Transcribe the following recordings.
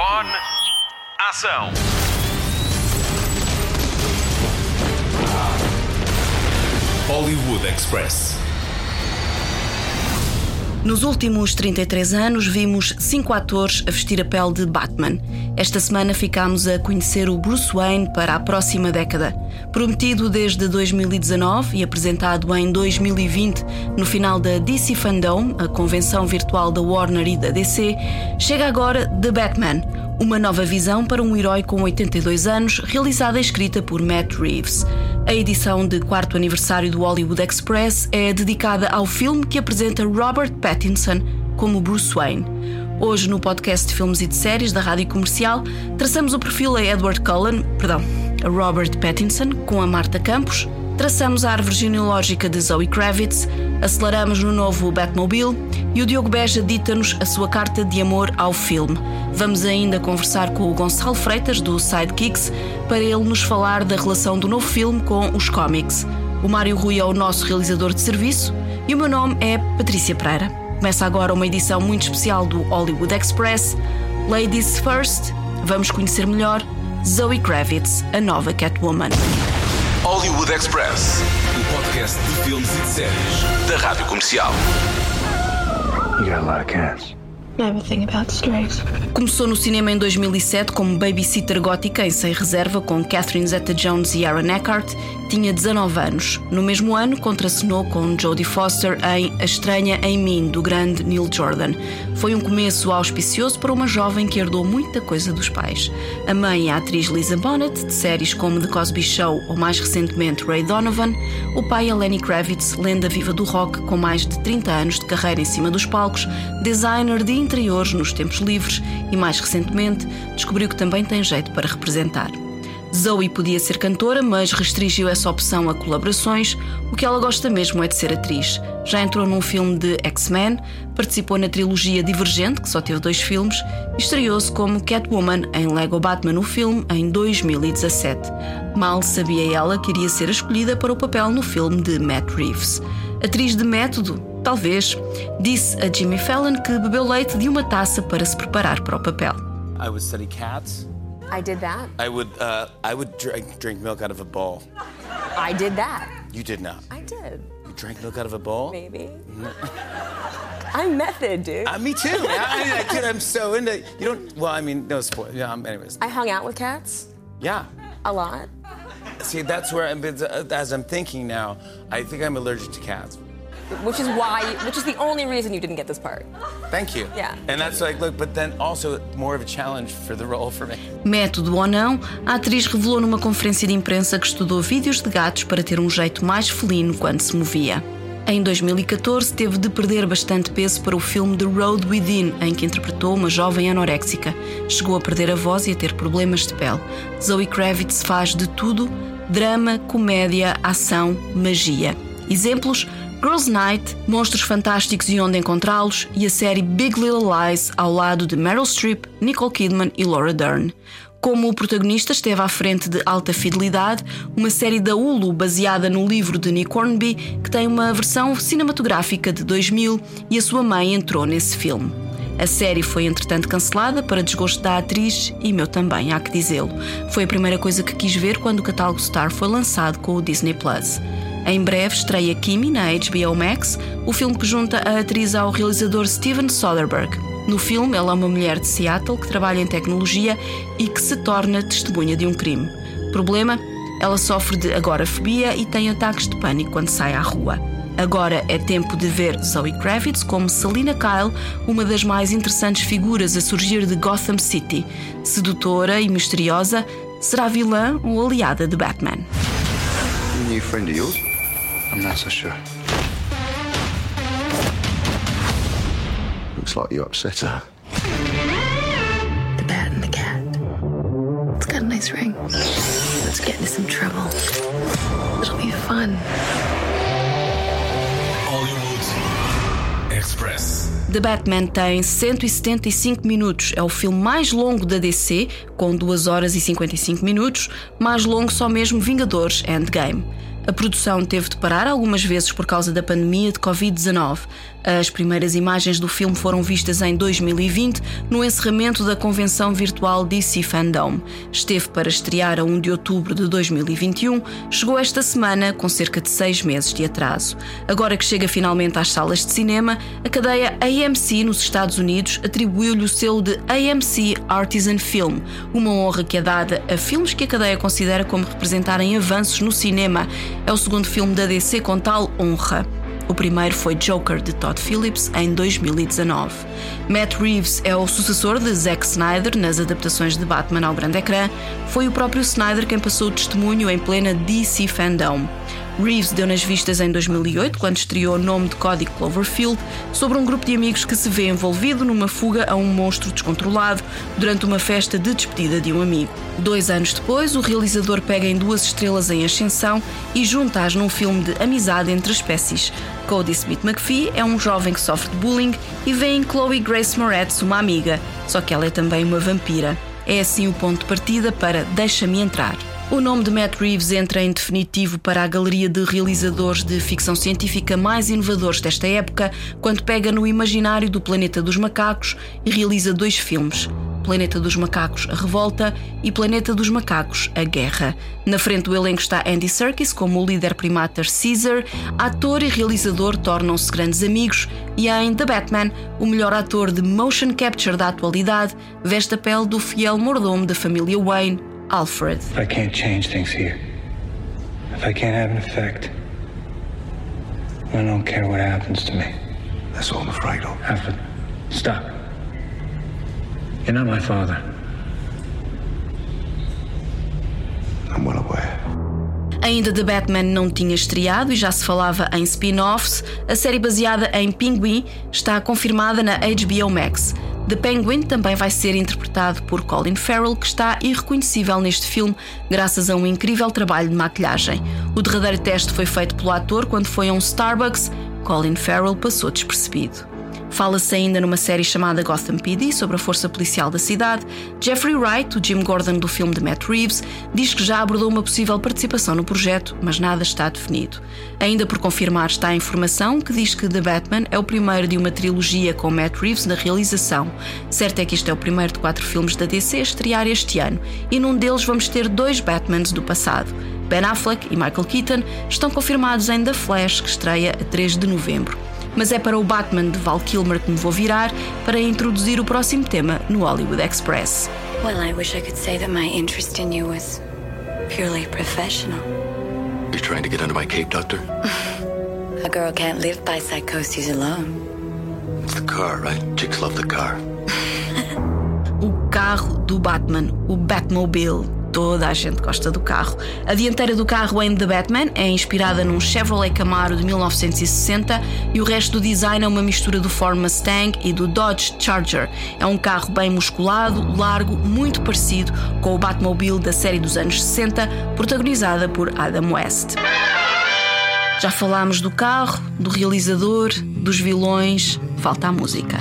Microfone. Ação. Hollywood Express. Nos últimos 33 anos, vimos cinco atores a vestir a pele de Batman. Esta semana ficámos a conhecer o Bruce Wayne para a próxima década. Prometido desde 2019 e apresentado em 2020 no final da DC Fandom, a convenção virtual da Warner e da DC, chega agora The Batman, uma nova visão para um herói com 82 anos, realizada e escrita por Matt Reeves. A edição de quarto aniversário do Hollywood Express é dedicada ao filme que apresenta Robert Pattinson como Bruce Wayne. Hoje, no podcast de filmes e de séries da Rádio Comercial, traçamos o perfil a Edward Cullen, perdão, Robert Pattinson com a Marta Campos, traçamos a árvore genealógica de Zoe Kravitz, aceleramos no novo Batmobile e o Diogo Beja dita-nos a sua carta de amor ao filme. Vamos ainda conversar com o Gonçalo Freitas, do Sidekicks, para ele nos falar da relação do novo filme com os cómics. O Mário Rui é o nosso realizador de serviço e o meu nome é Patrícia Pereira. Começa agora uma edição muito especial do Hollywood Express. Ladies First, vamos conhecer melhor Zoe Kravitz, a nova Catwoman. Hollywood Express. O podcast de filmes e de séries da Rádio Comercial. You got a lot of cats. Começou no cinema em 2007 como babysitter gótica em Sem Reserva com Catherine Zeta-Jones e Aaron Eckhart. Tinha 19 anos. No mesmo ano, contracenou com Jodie Foster em A Estranha em Mim, do grande Neil Jordan. Foi um começo auspicioso para uma jovem que herdou muita coisa dos pais. A mãe é a atriz Lisa Bonet, de séries como The Cosby Show ou mais recentemente Ray Donovan. O pai é Lenny Kravitz, lenda viva do rock com mais de 30 anos de carreira em cima dos palcos, designer de interiores nos tempos livres e, mais recentemente, descobriu que também tem jeito para representar. Zoe podia ser cantora, mas restringiu essa opção a colaborações. O que ela gosta mesmo é de ser atriz. Já entrou num filme de X-Men, participou na trilogia Divergente, que só teve dois filmes, e estreou-se como Catwoman em Lego Batman, o filme, em 2017. Mal sabia ela que iria ser escolhida para o papel no filme de Matt Reeves. Atriz de método? Talvez. Disse a Jimmy Fallon que bebeu leite de uma taça para se preparar para o papel. I would study cats. I did that. I would uh, I would drink, drink milk out of a bowl. I did that. You did not. I did. You drank milk out of a bowl? Maybe. I'm method, dude. Uh, me too. I, I, dude, I'm so into. You don't. Well, I mean, no spoil. Yeah. Um, anyways. I hung out with cats Yeah. a lot. See, that's where I'm. As I'm thinking now, I think I'm allergic to cats. Which is why, which is the only reason you didn't get this part. Thank you. Yeah. And that's like, look, but then also more of a challenge for the role for me. Método ou não, a atriz revelou numa conferência de imprensa que estudou vídeos de gatos para ter um jeito mais felino quando se movia. Em 2014, teve de perder bastante peso para o filme The Road Within, em que interpretou uma jovem anoréxica. Chegou a perder a voz e a ter problemas de pele. Zoe Kravitz faz de tudo: drama, comédia, ação, magia. Exemplos: Girls Night, Monstros Fantásticos e Onde Encontrá-los e a série Big Little Lies ao lado de Meryl Streep, Nicole Kidman e Laura Dern. Como protagonista esteve à frente de Alta Fidelidade, uma série da Hulu baseada no livro de Nick Hornby, que tem uma versão cinematográfica de 2000 e a sua mãe entrou nesse filme. A série foi entretanto cancelada para desgosto da atriz e meu também, há que dizê-lo. Foi a primeira coisa que quis ver quando o catálogo Star foi lançado com o Disney Plus. Em breve estreia Kimi na HBO Max, o filme que junta a atriz ao realizador Steven Soderbergh. No filme, ela é uma mulher de Seattle que trabalha em tecnologia e que se torna testemunha de um crime. Problema? Ela sofre de agorafobia e tem ataques de pânico quando sai à rua. Agora é tempo de ver Zoe Kravitz como Selina Kyle, uma das mais interessantes figuras a surgir de Gotham City. Sedutora e misteriosa, será vilã ou aliada de Batman. New friend of yours? I'm not so sure. Looks like you upset her. The bat and the cat. It's got a nice ring. Let's get into some trouble. It'll be fun. Hollywood Express. The Batman tem 175 minutos. É o filme mais longo da DC, com 2 horas e 55 minutos, mais longo só mesmo Vingadores Endgame. A produção teve de parar algumas vezes por causa da pandemia de Covid-19. As primeiras imagens do filme foram vistas em 2020, no encerramento da convenção virtual DC Fandom. Esteve para estrear a 1 de outubro de 2021, chegou esta semana com cerca de seis meses de atraso. Agora que chega finalmente às salas de cinema, a cadeia AMC nos Estados Unidos atribuiu-lhe o selo de AMC Artisan Film, uma honra que é dada a filmes que a cadeia considera como representarem avanços no cinema. É o segundo filme da DC com tal honra. O primeiro foi Joker de Todd Phillips em 2019. Matt Reeves é o sucessor de Zack Snyder nas adaptações de Batman ao grande ecrã. Foi o próprio Snyder quem passou o testemunho em plena DC fandom. Reeves deu nas vistas em 2008, quando estreou o nome de Código Cloverfield, sobre um grupo de amigos que se vê envolvido numa fuga a um monstro descontrolado durante uma festa de despedida de um amigo. Dois anos depois, o realizador pega em duas estrelas em ascensão e junta-as num filme de amizade entre espécies. Cody Smith McPhee é um jovem que sofre de bullying e vê em Chloe Grace Moretz uma amiga, só que ela é também uma vampira. É assim o ponto de partida para Deixa-me Entrar. O nome de Matt Reeves entra em definitivo para a galeria de realizadores de ficção científica mais inovadores desta época, quando pega no imaginário do Planeta dos Macacos e realiza dois filmes. Planeta dos Macacos, A Revolta e Planeta dos Macacos, A Guerra. Na frente do elenco está Andy Serkis como o líder primater Caesar, ator e realizador tornam-se grandes amigos e em The Batman, o melhor ator de motion capture da atualidade, veste a pele do fiel mordomo da família Wayne, Alfred. If I can't change things here, if I can't have an effect, I don't care what happens to me. That's all I'm afraid of. Alfred, stop. You're not my father. I'm well aware. Ainda The Batman não tinha estreado e já se falava em spin-offs, a série baseada em Pinguim está confirmada na HBO Max. The Penguin também vai ser interpretado por Colin Farrell, que está irreconhecível neste filme graças a um incrível trabalho de maquilhagem. O derradeiro teste foi feito pelo ator quando foi a um Starbucks. Colin Farrell passou despercebido. Fala-se ainda numa série chamada Gotham PD sobre a força policial da cidade. Jeffrey Wright, o Jim Gordon do filme de Matt Reeves, diz que já abordou uma possível participação no projeto, mas nada está definido. Ainda por confirmar está a informação que diz que The Batman é o primeiro de uma trilogia com Matt Reeves na realização. Certo é que este é o primeiro de quatro filmes da DC a estrear este ano, e num deles vamos ter dois Batmans do passado. Ben Affleck e Michael Keaton estão confirmados em The Flash, que estreia a 3 de novembro mas é para o Batman de Val Kilmer que me vou virar para introduzir o próximo tema no Hollywood Express. Well, I wish I could say that my interest in you was purely professional. You trying to get under my cape, Doctor? A girl can't live by psychoses alone. It's the car, right? Chicks love the car. O carro do Batman, o Batmobile. Toda a gente gosta do carro. A dianteira do carro em The Batman é inspirada num Chevrolet Camaro de 1960 e o resto do design é uma mistura do Ford Mustang e do Dodge Charger. É um carro bem musculado, largo, muito parecido com o Batmobile da série dos anos 60, protagonizada por Adam West. Já falámos do carro, do realizador, dos vilões, falta a música.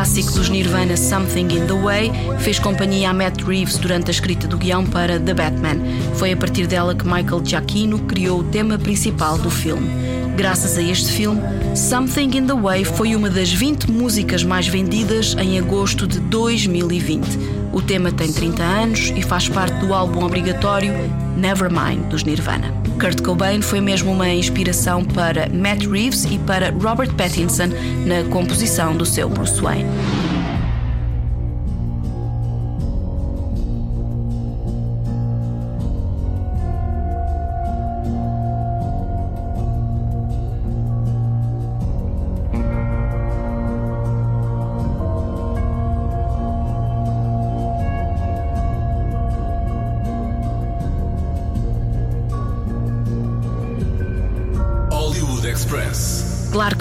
Clássico dos Nirvana Something in the Way fez companhia a Matt Reeves durante a escrita do guião para The Batman. Foi a partir dela que Michael Giacchino criou o tema principal do filme. Graças a este filme, Something in the Way foi uma das 20 músicas mais vendidas em agosto de 2020. O tema tem 30 anos e faz parte do álbum obrigatório Nevermind dos Nirvana. Kurt Cobain foi mesmo uma inspiração para Matt Reeves e para Robert Pattinson na composição do seu Bruce Wayne.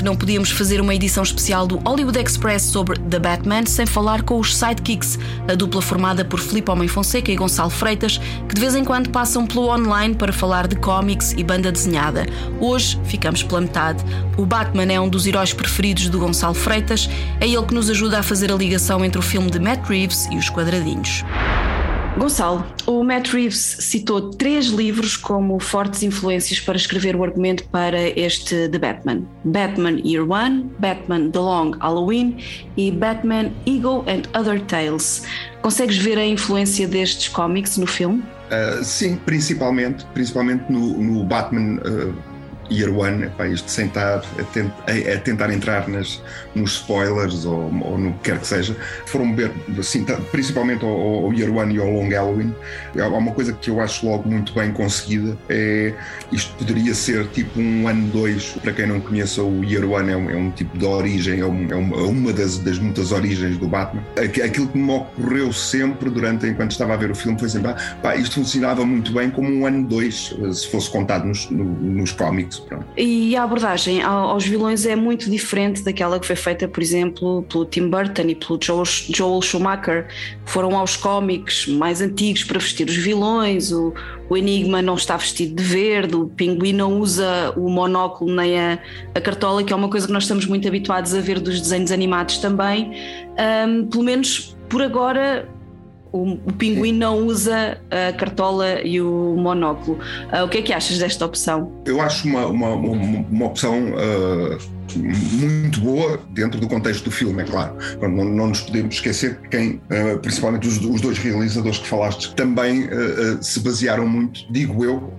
Não podíamos fazer uma edição especial do Hollywood Express sobre The Batman sem falar com os Sidekicks, a dupla formada por Filipe Homem Fonseca e Gonçalo Freitas, que de vez em quando passam pelo online para falar de cómics e banda desenhada. Hoje ficamos pela metade. O Batman é um dos heróis preferidos do Gonçalo Freitas, é ele que nos ajuda a fazer a ligação entre o filme de Matt Reeves e os quadradinhos. Gonçalo, o Matt Reeves citou três livros como fortes influências para escrever o argumento para este The Batman: Batman Year One, Batman The Long Halloween e Batman Ego and Other Tales. Consegues ver a influência destes cómics no filme? Uh, sim, principalmente, principalmente no, no Batman uh, Year One, epá, isto sem estar a, tent, a, a, tentar entrar nas, nos spoilers ou, ou, no que quer que seja, foram ver, assim, principalmente ao, ao, Year One e ao Long Halloween, há uma coisa que eu acho logo muito bem conseguida, é isto poderia ser tipo um ano 2, para quem não conheça o Year One é um, é um tipo de origem, é, um, é uma, uma das, das, muitas origens do Batman. Aquilo que me ocorreu sempre durante, enquanto estava a ver o filme, foi sempre, pá, isto funcionava muito bem como um ano 2, se fosse contado nos, no, nos cómics Pronto. E a abordagem aos vilões é muito diferente daquela que foi feita, por exemplo, pelo Tim Burton e pelo Joel Schumacher, que foram aos cómics mais antigos para vestir os vilões. O, o Enigma não está vestido de verde, o Pinguim não usa o monóculo nem a, a cartola, que é uma coisa que nós estamos muito habituados a ver dos desenhos animados também. Um, pelo menos por agora o, o pinguim não usa a cartola e o monóculo. Uh, o que é que achas desta opção? Eu acho uma, uma, uma, uma opção uh, muito boa dentro do contexto do filme, é claro. Não, não nos podemos esquecer que quem, uh, principalmente os, dois realizadores que falaste, também se basearam muito, digo eu,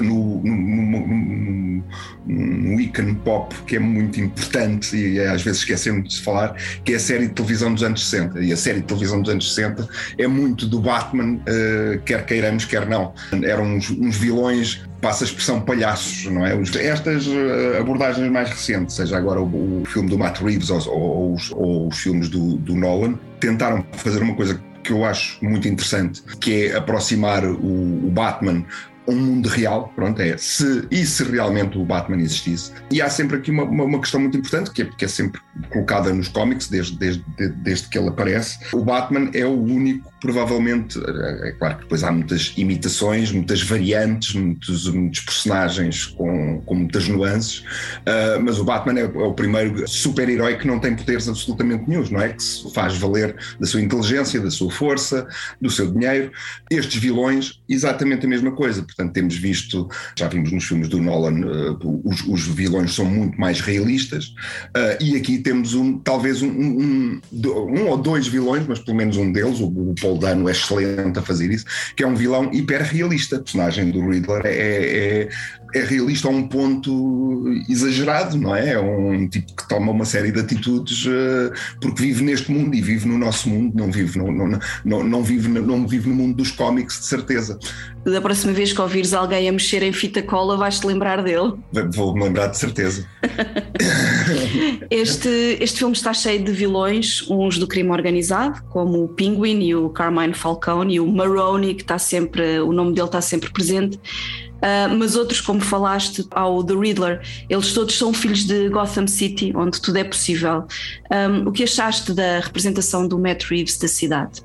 no, no, no, no ícone pop que é muito importante e às vezes esquecemos de falar, que é a série de televisão dos anos 60. E a série de televisão dos anos 60 é muito do Batman, uh, quer queiramos, quer não. Eram uns, uns vilões passa a expressão palhaços, não é? Estas uh, abordagens mais recentes, seja agora o, o filme do Matt Reeves ou, ou, os, ou os, filmes do, do, Nolan, tentaram fazer uma coisa que eu acho muito interessante, que é aproximar o, o Batman um mundo real, pronto, é se e se realmente o Batman existisse. E há sempre aqui uma, uma, uma questão muito importante, que é, que é sempre colocada nos cómics, desde, desde, desde que ele aparece. O Batman é o único, provavelmente, é claro que depois há muitas imitações, muitas variantes, muitos, muitos personagens com, com muitas nuances, uh, mas o Batman é, é o primeiro super-herói que não tem poderes absolutamente nenhum, não é? Que se faz valer da sua inteligência, da sua força, do seu dinheiro. Estes vilões, exatamente a mesma coisa Portanto, temos visto, já vimos nos filmes do Nolan, uh, os, os, vilões são muito mais realistas, uh, e aqui temos um, talvez um, um, um, ou dois vilões, mas pelo menos um deles, o, o Paul Dano é excelente a fazer isso, que é um vilão hiper realista. A personagem do Riddler é, é, é realista a um ponto exagerado, não é? É um tipo que toma uma série de atitudes uh, porque vive neste mundo e vive no nosso mundo, não vive no, não, não, não, vive, não vive no mundo dos cómics, de certeza. Da próxima vez que ouvires alguém a mexer em fita cola, vais-te lembrar dele. Vou-me lembrar de certeza. este, este filme está cheio de vilões, uns do crime organizado, como o Penguin e o Carmine Falcone e o Maroni, que está sempre, o nome dele está sempre presente. Uh, mas outros, como falaste, ao The Riddler, eles todos são filhos de Gotham City, onde tudo é possível. Um, o que achaste da representação do Matt Reeves da cidade?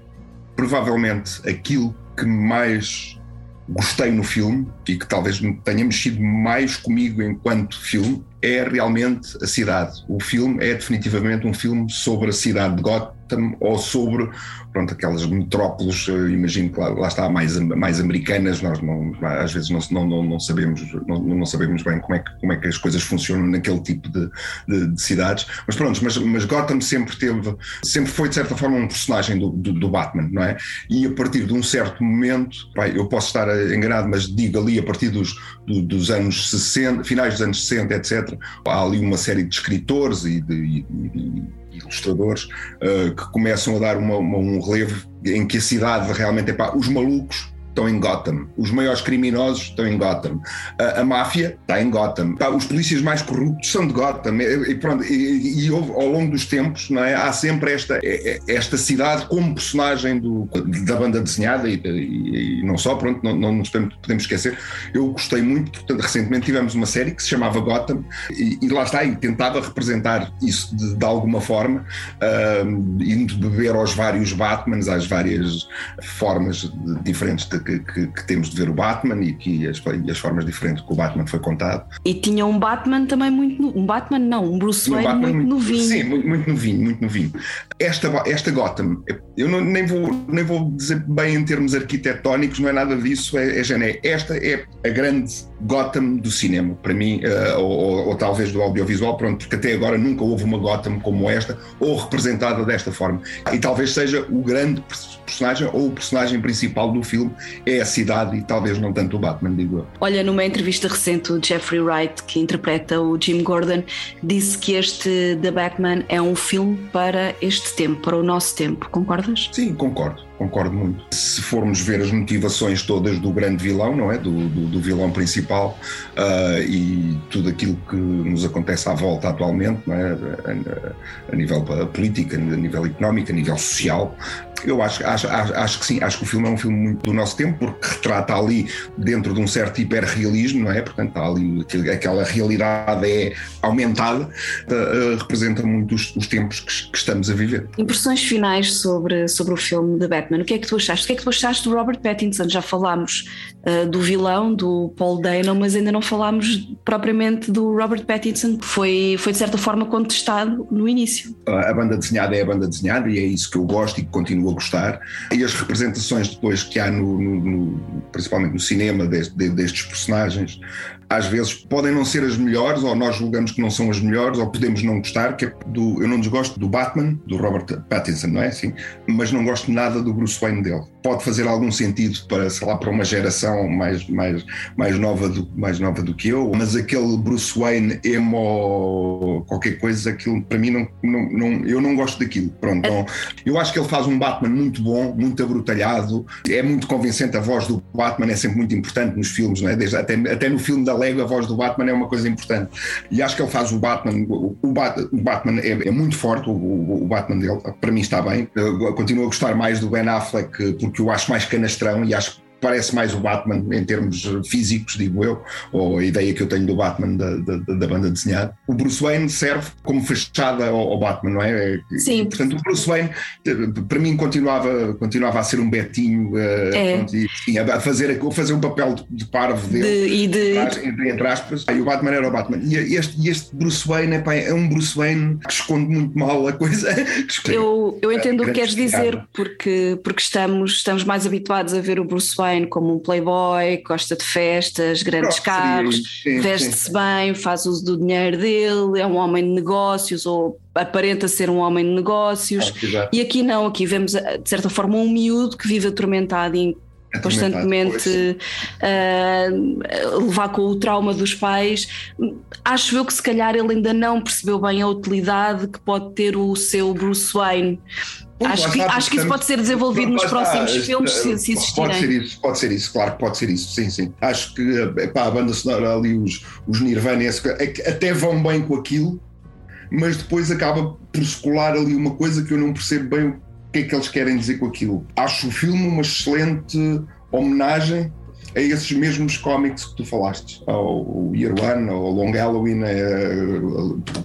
Provavelmente aquilo que mais gostei no filme e que talvez tenha mexido mais comigo enquanto filme é realmente a cidade. O filme é definitivamente um filme sobre a cidade de Gotham ou sobre pronto, aquelas metrópoles, imagino que lá, lá, está, mais, mais americanas, nós não, às vezes não, não, não sabemos, não, não, sabemos bem como é, que, como é que as coisas funcionam naquele tipo de, de, de, cidades, mas pronto, mas, mas Gotham sempre teve, sempre foi de certa forma um personagem do, do, do Batman, não é? E a partir de um certo momento, eu posso estar enganado, mas digo ali a partir dos, do, dos anos 60, finais dos anos 60, etc., há ali uma série de escritores e de, e, e, ilustradores uh, que começam a dar uma, uma, um relevo em que a cidade realmente é pá, os malucos estão em Gotham. Os maiores criminosos estão em Gotham. A, a máfia está em Gotham. Os polícias mais corruptos são de Gotham. E, e pronto, e, e, ao longo dos tempos não é, há sempre esta, esta cidade como personagem do, da banda desenhada e, e não só, pronto, não, não nos podemos esquecer. Eu gostei muito, portanto, recentemente tivemos uma série que se chamava Gotham e, lá está, e tentava representar isso de, de alguma forma, uh, indo beber aos vários Batmans, às várias formas diferentes de, que, que, que, temos de ver o Batman e, que, as, e as formas diferentes que o Batman foi contado. E tinha um Batman também muito. Um Batman, não, um Bruce Wayne um muito, muito novinho. Sim, muito, muito novinho, muito novinho. Esta, esta Gotham, eu não, nem, vou, nem vou dizer bem em termos arquitetónicos, não é nada disso, é, é gené. Esta é a grande Gotham do cinema, para mim, uh, ou, ou, talvez do audiovisual, pronto, porque até agora nunca houve uma Gotham como esta, ou representada desta forma. E talvez seja o grande personagem ou o personagem principal do filme é a cidade e talvez não tanto o Batman, digo eu. Olha, numa entrevista recente, o Jeffrey Wright, que interpreta o Jim Gordon, disse que este The Batman é um filme para este tempo, para o nosso tempo. Concordas? Sim, concordo concordo muito. Se formos ver as motivações todas do grande vilão, não é? Do, do, do vilão principal uh, e tudo aquilo que nos acontece à volta atualmente, não é? A, a nível político, a nível económico, a nível social, eu acho, acho, acho, que sim, acho que o filme é um filme muito do nosso tempo, porque retrata ali dentro de um certo hiperrealismo, não é? Portanto, ali aquela realidade é aumentada, uh, representa muito os, os tempos que, que, estamos a viver. Impressões finais sobre, sobre o filme de Batman. O que é que tu achaste? O que é que tu achaste do Robert Pattinson? Já falámos uh, do vilão, do Paul Dano, mas ainda não falámos propriamente do Robert Pattinson, que foi, foi de certa forma contestado no início. A banda desenhada é a banda desenhada e é isso que eu gosto e que continuo a gostar. E as representações depois que há, no, no, no principalmente no cinema, deste, destes personagens, às vezes podem não ser as melhores, ou nós julgamos que não são as melhores, ou podemos não gostar, que é do, eu não desgosto do Batman, do Robert Pattinson, não é assim? Mas não gosto nada do Bruce Wayne dele. Pode fazer algum sentido para, sei lá, para uma geração mais, mais, mais, nova, do, mais nova do que eu, mas aquele Bruce Wayne emo qualquer coisa, aquilo para mim não, não, não eu não gosto daquilo. Pronto, então, eu acho que ele faz um Batman muito bom, muito abrutalhado, é muito convincente, a voz do Batman é sempre muito importante nos filmes, não é? Desde, até, até no filme da Lego a voz do Batman é uma coisa importante. E acho que ele faz o Batman, o, o Batman é, é, muito forte, o, o, Batman dele, para mim está bem. Eu continuo a gostar mais do Ben Affleck porque eu acho mais canastrão e acho parece mais o Batman em termos físicos, digo eu, ou a ideia que eu tenho do Batman da, da, da banda desenhada. O Bruce Wayne serve como fachada ao, ao, Batman, não é? Sim. Portanto, o Bruce Wayne, para mim, continuava, continuava a ser um betinho, eh, é. pronto, e, sim, a fazer, a fazer um papel de, parvo dele, de, e de... entre aspas, e o Batman era o Batman. E este, este Bruce Wayne epá, é um Bruce Wayne que esconde muito mal a coisa. Eu, eu entendo o que queres dizer, porque, porque estamos, estamos mais habituados a ver o Bruce Wayne Wayne como um playboy, gosta de festas, grandes carros, veste-se bem, faz uso do dinheiro dele, é um homem de negócios ou aparenta ser um homem de negócios. Ah, e aqui não, aqui vemos de certa forma um miúdo que vive atormentado e constantemente uh, levar com o trauma dos pais. Acho eu que se calhar ele ainda não percebeu bem a utilidade que pode ter o seu Bruce Wayne. Acho que, acho que isso pode ser desenvolvido nos próximos filmes, se, se existirem. Pode ser isso, pode ser isso, claro que pode ser isso, sim, sim. Acho que pá, a banda sonora ali, os, os Nirvana, é até vão bem com aquilo, mas depois acaba por escolar ali uma coisa que eu não percebo bem o que é que eles querem dizer com aquilo. Acho o filme uma excelente homenagem a esses mesmos cómics que tu falaste, ao Year One, ao Long Halloween, é,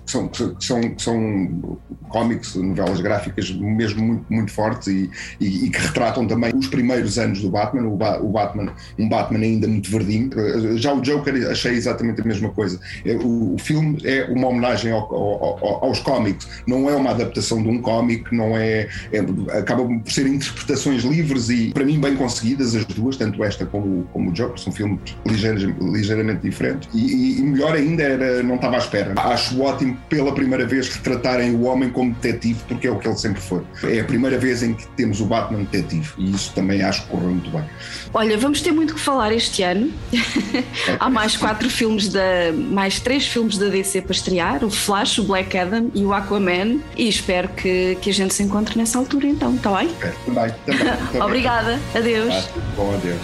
que são, são, são cómics, novelas gráficas mesmo muito, muito fortes e, e, e, que retratam também os primeiros anos do Batman, o, ba o, Batman, um Batman ainda muito verdinho. Já o Joker achei exatamente a mesma coisa. É, o, o filme é uma homenagem ao, ao, aos cómics, não é uma adaptação de um cómic, não é, é, por ser interpretações livres e para mim bem conseguidas as duas, tanto esta como, como o Joker, são filmes ligeiramente, ligeiramente diferentes e, e melhor ainda era, não estava à espera. Acho ótimo pela primeira vez retratarem o homem como detetive, porque é o que ele sempre foi. É a primeira vez em que temos o Batman detetive e isso também acho que correu muito bem. Olha, vamos ter muito que falar este ano. Há mais quatro filmes da. mais três filmes da DC para estrear: o Flash, o Black Adam e o Aquaman. E espero que, que a gente se encontre nessa altura então, está bem? É, também, também, também. Obrigada, adeus. Ah, bom, adeus.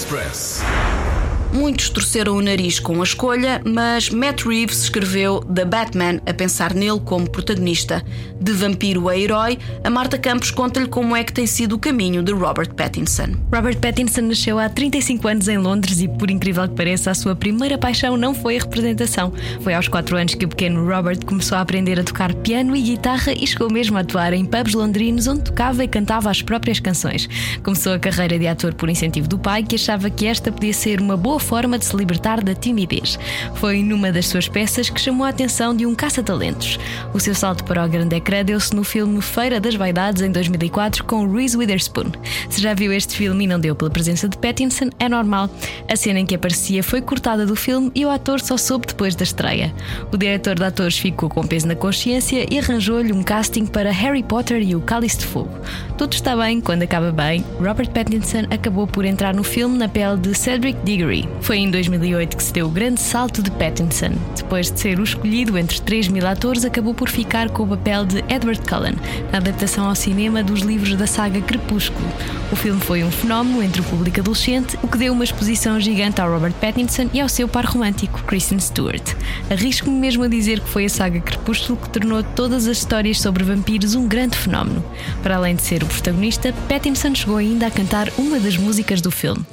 Hollywood Express. Muitos torceram o nariz com a escolha, mas Matt Reeves escreveu The Batman a pensar nele como protagonista. De vampiro a herói, a Marta Campos conta-lhe como é que tem sido o caminho de Robert Pattinson. Robert Pattinson nasceu há 35 anos em Londres e, por incrível que pareça, a sua primeira paixão não foi a representação. Foi aos 4 anos que o pequeno Robert começou a aprender a tocar piano e guitarra e chegou mesmo a atuar em pubs londrinos onde tocava e cantava as próprias canções. Começou a carreira de ator por incentivo do pai, que achava que esta podia ser uma boa forma de se libertar da timidez. Foi numa das suas peças que chamou a atenção de um caça-talentos. O seu salto para o grande ecrã deu-se no filme Feira das Vaidades em 2004 com Reese Witherspoon. Se já viu este filme e não deu pela presença de Pattinson, é normal. A cena em que aparecia foi cortada do filme e o ator só soube depois da estreia. O diretor de atores ficou com peso na consciência e arranjou-lhe um casting para Harry Potter e o Cálice de Fogo. Tudo está bem quando acaba bem. Robert Pattinson acabou por entrar no filme na pele de Cedric Diggory. Foi em 2008 que se deu o grande salto de Pattinson. Depois de ser o escolhido entre 3 mil atores, acabou por ficar com o papel de Edward Cullen, na adaptação ao cinema dos livros da saga Crepúsculo. O filme foi um fenómeno entre o público adolescente, o que deu uma exposição gigante ao Robert Pattinson e ao seu par romântico, Kristen Stewart. Arrisco-me mesmo a dizer que foi a saga Crepúsculo que tornou todas as histórias sobre vampiros um grande fenómeno. Para além de ser o protagonista, Pattinson chegou ainda a cantar uma das músicas do filme.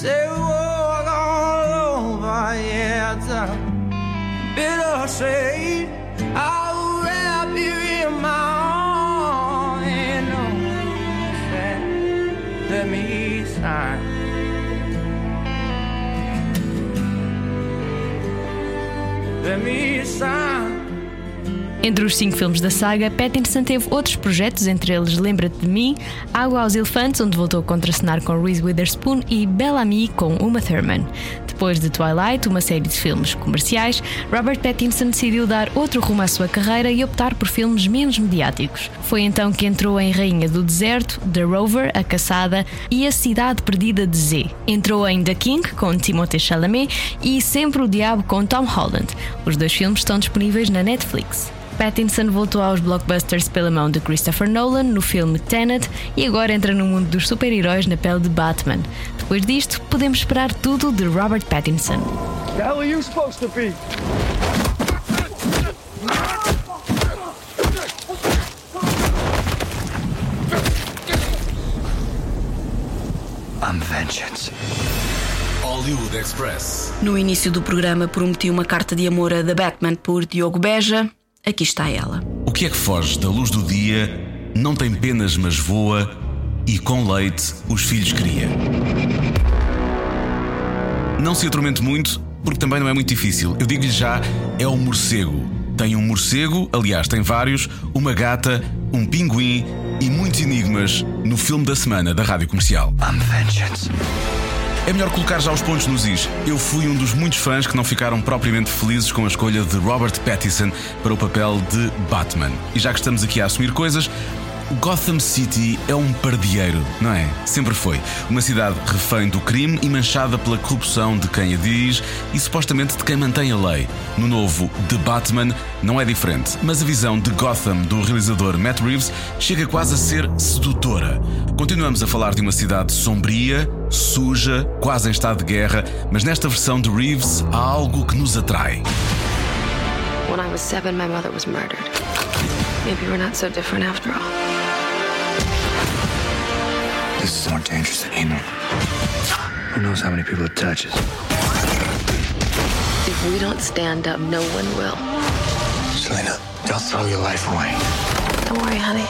Say we walk all over, yeah, it's a bitter shade. I'll wrap you in my arms and oh, let me shine. Let me shine. Entre os cinco filmes da saga, Pattinson teve outros projetos, entre eles Lembra-te de mim, Água aos Elefantes, onde voltou a contracenar com Reese Witherspoon, e Bellamy com Uma Thurman. Depois de Twilight, uma série de filmes comerciais, Robert Pattinson decidiu dar outro rumo à sua carreira e optar por filmes menos mediáticos. Foi então que entrou em Rainha do Deserto, The Rover, A Caçada e A Cidade Perdida de Z. Entrou em The King, com Timothée Chalamet, e Sempre o Diabo, com Tom Holland. Os dois filmes estão disponíveis na Netflix. Pattinson voltou aos blockbusters pela mão de Christopher Nolan no filme Tenet e agora entra no mundo dos super-heróis na pele de Batman. Depois disto, podemos esperar tudo de Robert Pattinson. The hell are you supposed to be? I'm vengeance. Hollywood Express. No início do programa prometi uma carta de amor a The Batman por Diogo Beja. Aqui está ela. O que é que foge da luz do dia, não tem penas mas voa e com leite os filhos cria? Não se atormente muito, porque também não é muito difícil. Eu digo-lhe já, é o morcego. Tem um morcego, aliás, tem vários, uma gata, um pinguim e muitos enigmas no filme da semana da Rádio Comercial. I'm vengeance. É melhor colocar já os pontos nos is. Eu fui um dos muitos fãs que não ficaram propriamente felizes com a escolha de Robert Pattinson para o papel de Batman. E já que estamos aqui a assumir coisas, Gotham City é um pardieiro, não é? Sempre foi. Uma cidade refém do crime e manchada pela corrupção de quem a diz e supostamente de quem mantém a lei. No novo The Batman não é diferente, mas a visão de Gotham do realizador Matt Reeves chega quase a ser sedutora. Continuamos a falar de uma cidade sombria, suja, quase em estado de guerra, mas nesta versão de Reeves há algo que nos atrai. When I was seven, my mother was murdered. Maybe we're not so different after. This is more dangerous than know. Who knows how many people it touches? If we don't stand up, no one will. Selena, don't throw your life away. Don't worry, honey.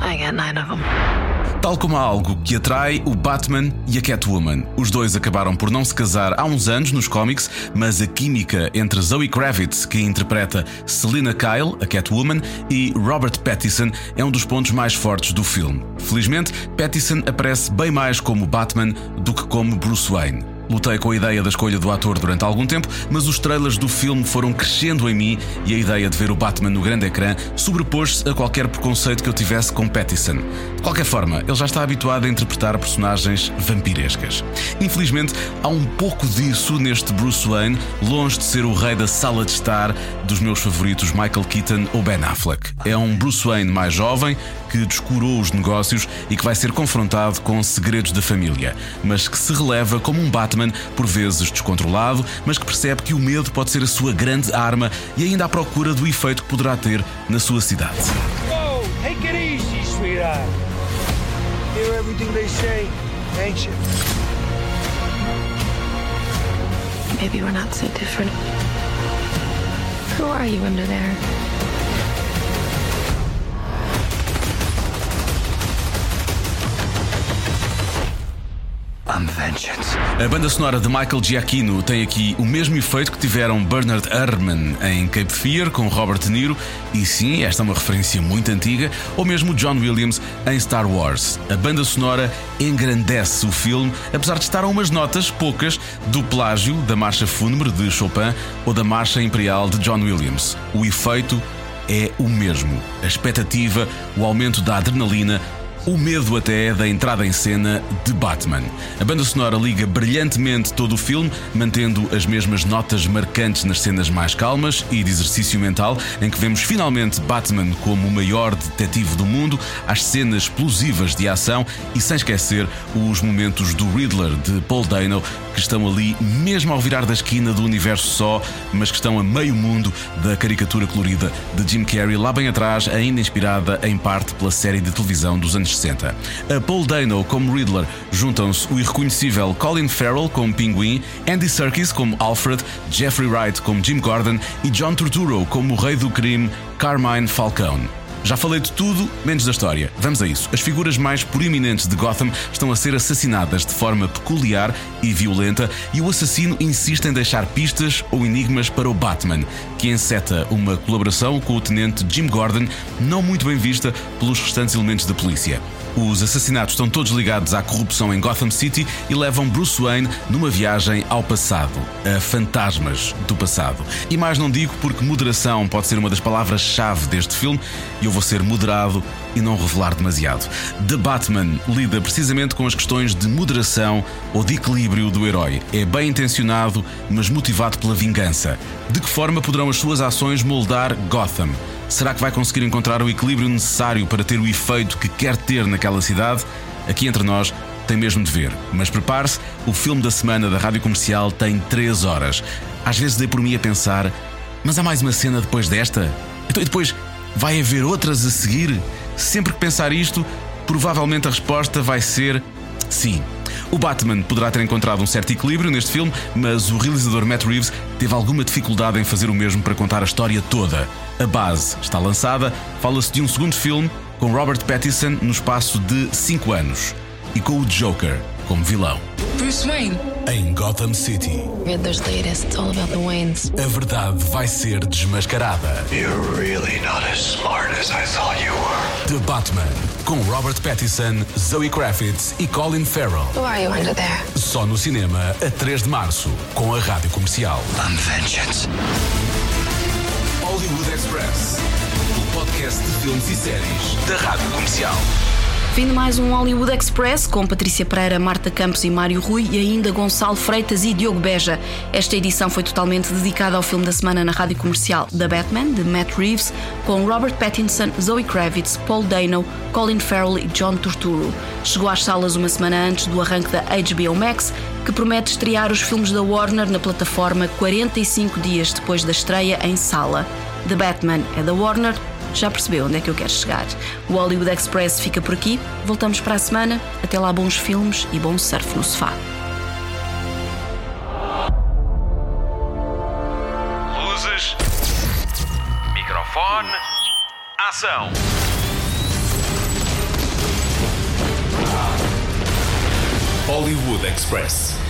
I got nine of them. Tal como há algo que atrai o Batman e a Catwoman. Os dois acabaram por não se casar há uns anos nos cómics, mas a química entre Zoe Kravitz, que interpreta Selina Kyle, a Catwoman, e Robert Pattinson é um dos pontos mais fortes do filme. Felizmente, Pattinson aparece bem mais como Batman do que como Bruce Wayne. Lutei com a ideia da escolha do ator durante algum tempo, mas os trailers do filme foram crescendo em mim e a ideia de ver o Batman no grande ecrã sobrepôs-se a qualquer preconceito que eu tivesse com Pattinson. De qualquer forma, ele já está habituado a interpretar personagens vampirescas. Infelizmente, há um pouco disso neste Bruce Wayne, longe de ser o rei da sala de estar dos meus favoritos Michael Keaton ou Ben Affleck. É um Bruce Wayne mais jovem que descurou os negócios e que vai ser confrontado com segredos da família, mas que se releva como um Batman por vezes descontrolado, mas que percebe que o medo pode ser a sua grande arma e ainda à procura do efeito que poderá ter na sua cidade. Whoa, take it easy, sweetheart. Hear everything they say, ain't you? Maybe we're not so different. Who are you under there? A banda sonora de Michael Giacchino tem aqui o mesmo efeito que tiveram Bernard Herrmann em Cape Fear com Robert De Niro, e sim, esta é uma referência muito antiga, ou mesmo John Williams em Star Wars. A banda sonora engrandece o filme, apesar de estar a umas notas poucas do plágio da marcha fúnebre de Chopin ou da marcha imperial de John Williams. O efeito é o mesmo. A expectativa, o aumento da adrenalina, o medo até da entrada em cena de Batman. A banda sonora liga brilhantemente todo o filme, mantendo as mesmas notas marcantes nas cenas mais calmas e de exercício mental, em que vemos finalmente Batman como o maior detetive do mundo, às cenas explosivas de ação e sem esquecer os momentos do Riddler de Paul Dano, que estão ali mesmo ao virar da esquina do universo só, mas que estão a meio mundo da caricatura colorida de Jim Carrey, lá bem atrás, ainda inspirada em parte pela série de televisão dos anos 60. A Paul Dano como Riddler juntam-se o irreconhecível Colin Farrell como Pinguim, Andy Serkis como Alfred, Jeffrey Wright como Jim Gordon e John Turturro como o rei do crime Carmine Falcone. Já falei de tudo, menos da história. Vamos a isso. As figuras mais proeminentes de Gotham estão a ser assassinadas de forma peculiar e violenta, e o assassino insiste em deixar pistas ou enigmas para o Batman, que enceta uma colaboração com o tenente Jim Gordon, não muito bem vista pelos restantes elementos da polícia. Os assassinatos estão todos ligados à corrupção em Gotham City e levam Bruce Wayne numa viagem ao passado, a fantasmas do passado. E mais não digo porque moderação pode ser uma das palavras-chave deste filme e eu vou ser moderado e não revelar demasiado. The Batman lida precisamente com as questões de moderação ou de equilíbrio do herói. É bem intencionado, mas motivado pela vingança. De que forma poderão as suas ações moldar Gotham? Será que vai conseguir encontrar o equilíbrio necessário para ter o efeito que quer ter naquela cidade? Aqui entre nós, tem mesmo de ver. Mas prepare-se, o filme da semana da Rádio Comercial tem 3 horas. Às vezes dei por mim a pensar, mas há mais uma cena depois desta? Então e depois vai haver outras a seguir? Sempre que pensar isto, provavelmente a resposta vai ser sim. O Batman poderá ter encontrado um certo equilíbrio neste filme, mas o realizador Matt Reeves teve alguma dificuldade em fazer o mesmo para contar a história toda. A base está lançada, fala-se de um segundo filme com Robert Pattinson no espaço de 5 anos e com o Joker como vilão. Bruce Wayne. Em Gotham City, Riddler's latest. It's all about the Waynes. a verdade vai ser desmascarada. You're really not as smart as I thought you were. The Batman, com Robert Pattinson, Zoe Kravitz e Colin Farrell. Who are you under there? Só no cinema a 3 de março, com a Rádio Comercial. I'm vengeance. Hollywood Express, o podcast de filmes e séries da Rádio Comercial. Fim de mais um Hollywood Express com Patrícia Pereira, Marta Campos e Mário Rui e ainda Gonçalo Freitas e Diogo Beja. Esta edição foi totalmente dedicada ao filme da semana na rádio comercial The Batman, de Matt Reeves, com Robert Pattinson, Zoe Kravitz, Paul Dano, Colin Farrell e John Turturro. Chegou às salas uma semana antes do arranque da HBO Max, que promete estrear os filmes da Warner na plataforma 45 dias depois da estreia em sala. The Batman é da Warner, já percebeu onde é que eu quero chegar. O Hollywood Express fica por aqui. Voltamos para a semana. Até lá, bons filmes e bom surf no sofá. Luzes. Microfone. Ação. Hollywood Express.